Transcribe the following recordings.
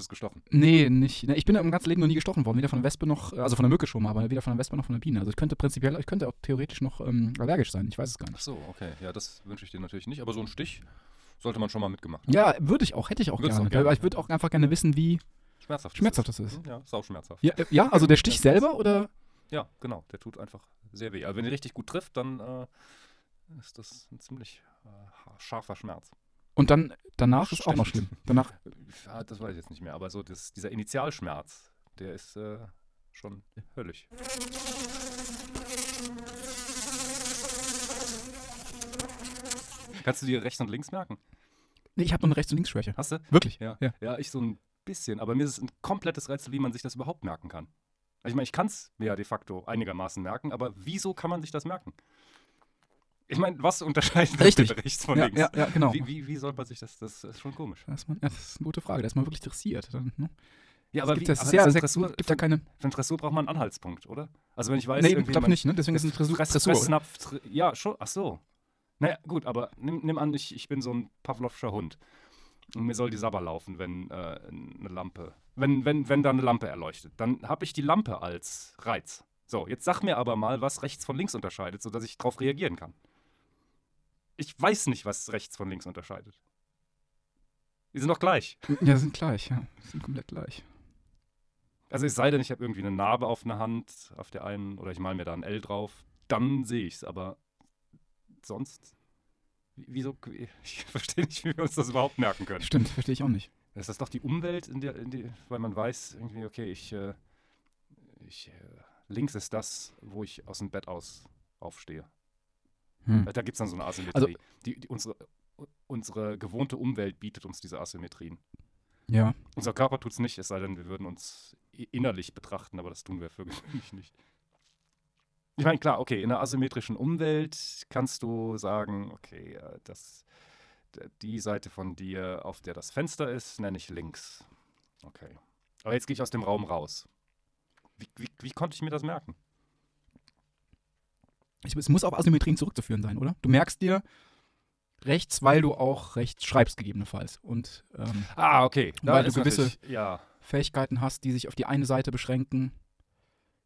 wurdest gestochen. Nee, nicht. Ich bin im ganzen Leben noch nie gestochen worden. Weder von einer Wespe noch, also von einer Mücke schon mal, aber weder von einer Wespe noch von einer Biene. Also ich könnte prinzipiell, ich könnte auch theoretisch noch ähm, allergisch sein. Ich weiß es gar Ach nicht. so, okay. Ja, das wünsche ich dir natürlich nicht, aber so ein Stich sollte man schon mal mitgemacht. Ja, würde ich auch, hätte ich auch Würdest gerne. auch gerne, Aber ich würde auch einfach gerne wissen, wie Schmerzhaft. schmerzhaft das ist. Ja, sauschmerzhaft. Ja, äh, ja also der Stich selber oder? Ja, genau. Der tut einfach sehr weh. Aber wenn er richtig gut trifft, dann äh, ist das ein ziemlich äh, scharfer Schmerz. Und dann danach ist auch noch schlimm. Danach, Ja, das weiß ich jetzt nicht mehr. Aber so das, dieser Initialschmerz, der ist äh, schon höllisch. Kannst du dir rechts und links merken? nee, ich habe noch eine Rechts- und Linksschwäche. Hast du? Wirklich? Ja. Ja. ja, ich so ein bisschen. Aber mir ist es ein komplettes Rätsel, wie man sich das überhaupt merken kann. Ich meine, ich kann es mir ja de facto einigermaßen merken, aber wieso kann man sich das merken? Ich meine, was unterscheidet Richtig. rechts von Ja, links? ja, ja, genau. Wie, wie, wie soll man sich das? Das ist schon komisch. Da ist man, ja, das ist eine gute Frage. Da ist man wirklich interessiert. Dann, ne? Ja, Es gibt das aber sehr, sehr, ein Dressur, gibt ja keine. für einen Dressur braucht man einen Anhaltspunkt, oder? Also wenn ich weiß, Nee, ich glaube nicht, ne? Deswegen ist es eine Dressur. Fress, Dressur? Fressnapf, tr- ja, schon, ach so. Naja, gut, aber nimm, nimm an, ich, ich bin so ein Pavlovscher Hund. Und mir soll die Sabber laufen, wenn äh, eine Lampe, wenn, wenn, wenn da eine Lampe erleuchtet. Dann habe ich die Lampe als Reiz. So, jetzt sag mir aber mal, was rechts von links unterscheidet, sodass ich darauf reagieren kann. Ich weiß nicht, was rechts von links unterscheidet. Die sind doch gleich. Ja, sind gleich, ja. Sind komplett gleich. Also es sei denn, ich habe irgendwie eine Narbe auf einer Hand, auf der einen, oder ich male mir da ein L drauf, dann sehe ich es, aber sonst, wie- wieso, ich verstehe nicht, wie wir uns das überhaupt merken können. Stimmt, verstehe ich auch nicht. Das ist doch die Umwelt, in der, in die, weil man weiß, irgendwie, okay, ich, äh, ich äh, links ist das, wo ich aus dem Bett aus aufstehe. Hm. Da gibt es dann so eine Asymmetrie. Also- die, die, unsere, unsere gewohnte Umwelt bietet uns diese Asymmetrien. Ja. Unser Körper tut es nicht, es sei denn, wir würden uns innerlich betrachten, aber das tun wir für gewöhnlich nicht. Ich meine, klar, okay, in einer asymmetrischen Umwelt kannst du sagen, okay, äh, das, die Seite von dir, auf der das Fenster ist, nenne ich links. Okay. Aber jetzt gehe ich aus dem Raum raus. Wie, wie, wie konnte ich mir das merken? Ich, es muss auf Asymmetrien zurückzuführen sein, oder? Du merkst dir rechts, weil du auch rechts schreibst, gegebenenfalls. Und ähm, Ah, okay. Weil du gewisse- Ja, Fähigkeiten hast, die sich auf die eine Seite beschränken,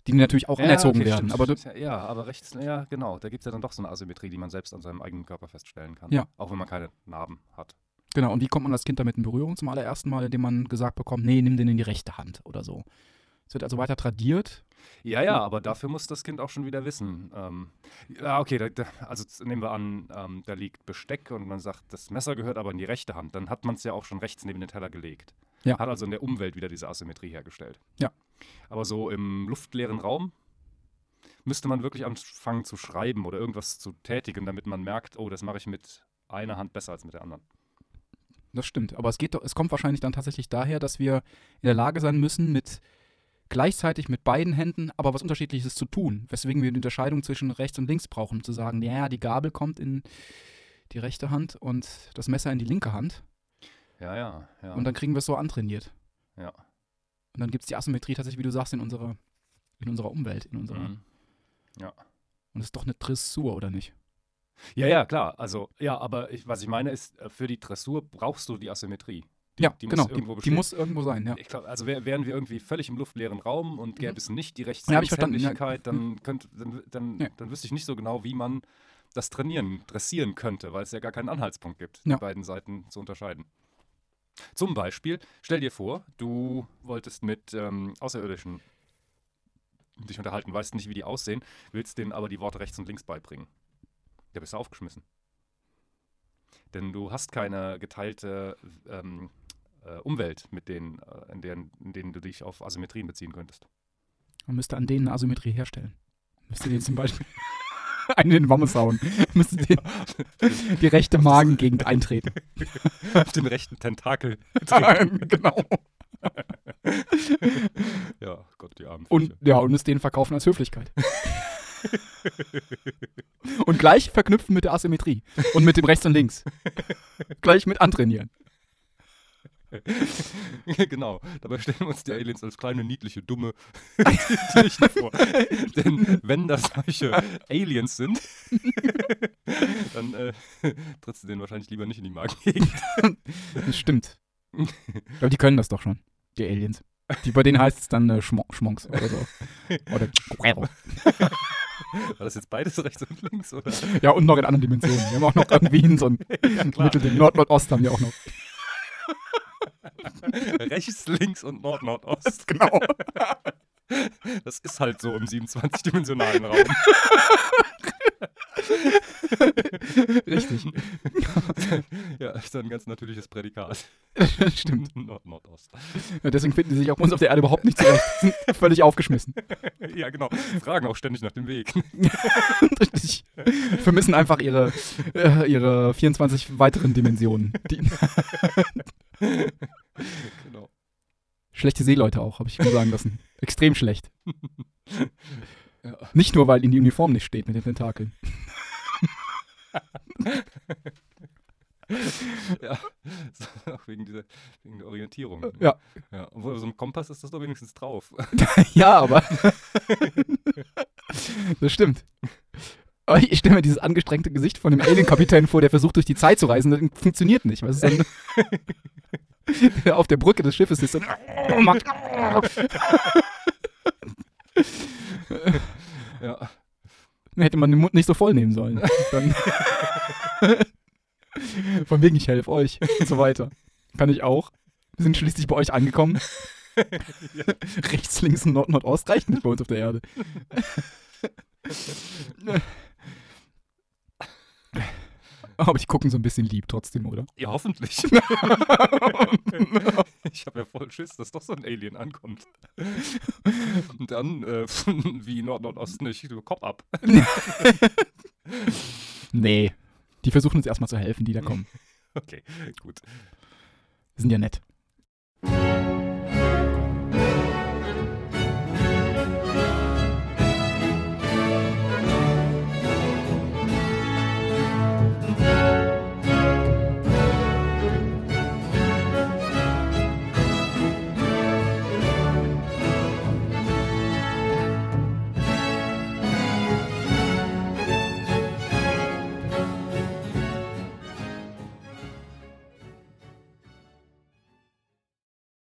die natürlich auch Ja, anerzogen okay, werden. Aber ja, aber rechts, ja, genau. Da gibt es ja dann doch so eine Asymmetrie, die man selbst an seinem eigenen Körper feststellen kann. Ja. Auch wenn man keine Narben hat. genau, und wie kommt man als Kind damit in Berührung zum allerersten Mal, indem man gesagt bekommt, nee, nimm den in die rechte Hand oder so. Es wird also weiter tradiert. Ja, ja, aber dafür muss das Kind auch schon wieder wissen. Ähm, ja, okay, da, da, also nehmen wir an, ähm, da liegt Besteck und man sagt, das Messer gehört aber in die rechte Hand. Dann hat man es ja auch schon rechts neben den Teller gelegt. Ja. Hat also in der Umwelt wieder diese Asymmetrie hergestellt. Ja. Aber so im luftleeren Raum müsste man wirklich anfangen zu schreiben oder irgendwas zu tätigen, damit man merkt, oh, das mache ich mit einer Hand besser als mit der anderen. Das stimmt. Aber es geht es kommt wahrscheinlich dann tatsächlich daher, dass wir in der Lage sein müssen, mit gleichzeitig mit beiden Händen aber was Unterschiedliches zu tun. Weswegen wir die Unterscheidung zwischen rechts und links brauchen, um zu sagen, ja, die Gabel kommt in die rechte Hand und das Messer in die linke Hand. Ja, ja, ja. Und dann kriegen wir es so antrainiert. ja. Und dann gibt es die Asymmetrie tatsächlich, wie du sagst, in unserer, in unserer Umwelt, in unserer. Mhm. Und das ist doch eine Dressur, oder nicht? Ja, ja, klar. Also, ja, aber ich, was ich meine ist, äh, für die Dressur brauchst du die Asymmetrie. Die, Ja, die genau. Muss irgendwo die, die muss irgendwo sein, ja. Ich glaub, also wär, wären wir irgendwie völlig im luftleeren Raum und gäbe Mhm. es nicht die verstanden, ja. Rechtshändigkeit, dann, könnt, dann, dann, Ja. dann wüsste ich nicht so genau, wie man das trainieren, dressieren könnte, weil es ja gar keinen Anhaltspunkt gibt, Ja. die beiden Seiten zu unterscheiden. Zum Beispiel, stell dir vor, du wolltest mit ähm, Außerirdischen dich unterhalten, weißt nicht, wie die aussehen, willst denen aber die Worte rechts und links beibringen. Ja, bist du aufgeschmissen. Denn du hast keine geteilte ähm, äh, Umwelt, mit denen, äh, in, deren, in denen du dich auf Asymmetrien beziehen könntest. Man müsste an denen eine Asymmetrie herstellen. Müsste den zum Beispiel einen in den Wammes hauen. Müsste den, die rechte Magengegend eintreten. auf den rechten Tentakel. genau. ja, Gott, die armen Und ja, und es denen verkaufen als Höflichkeit. und gleich verknüpfen mit der Asymmetrie. Und mit dem rechts und links. gleich mit antrainieren. genau. Dabei stellen wir uns die Aliens als kleine, niedliche, dumme Tierchen vor. Denn wenn das solche Aliens sind, dann äh, trittst du denen wahrscheinlich lieber nicht in die Magengegend. Das stimmt. Glaube, die können das doch schon. Die Aliens. Die, bei denen heißt es dann äh, Schmo Schmonks oder so. Oder Guerrero. War das jetzt beides rechts und links, oder? Ja, und noch in anderen Dimensionen. Wir haben auch noch irgendwie so ein ja. Mittelding. Nord-Nordost haben wir auch noch. rechts, links und Nord, Nordost. Genau. Das ist halt so im 27-dimensionalen Raum. Richtig. ja, ist ein ganz natürliches Prädikat. Stimmt. Nord, Nordost. Ja, deswegen finden sie sich auch uns auf der Erde überhaupt nicht zurecht. Sind völlig aufgeschmissen. Ja, genau. Fragen auch ständig nach dem Weg. Richtig. Vermissen einfach ihre, äh, ihre 24 weiteren Dimensionen. Genau. schlechte Seeleute auch, habe ich mir sagen lassen. Extrem schlecht. Ja. Nicht nur, weil ihnen die Uniform nicht steht mit den Tentakeln. Ja. So, auch wegen, dieser, wegen der Orientierung. Ja. ja. Obwohl, so ein Kompass ist das doch wenigstens drauf. Ja, aber. das stimmt. Aber ich stelle mir dieses angestrengte Gesicht von dem Alien-Kapitän vor, der versucht, durch die Zeit zu reisen. Das funktioniert nicht. Was ist der auf der Brücke des Schiffes ist und. ja. Hätte man den Mund nicht so voll nehmen sollen. Dann. Von wegen, ich helfe euch und so weiter. Kann ich auch. Wir sind schließlich bei euch angekommen. Rechts, links und Nord, Nordost reicht nicht bei uns auf der Erde. Aber die gucken so ein bisschen lieb trotzdem, oder? Ja, hoffentlich. ich habe ja voll Schiss, dass doch so ein Alien ankommt. Und dann, äh, wie Nord, Nordost nicht, Kopf ab. Nee. Die versuchen uns erstmal zu helfen, die da kommen. Okay, gut. Sind ja nett.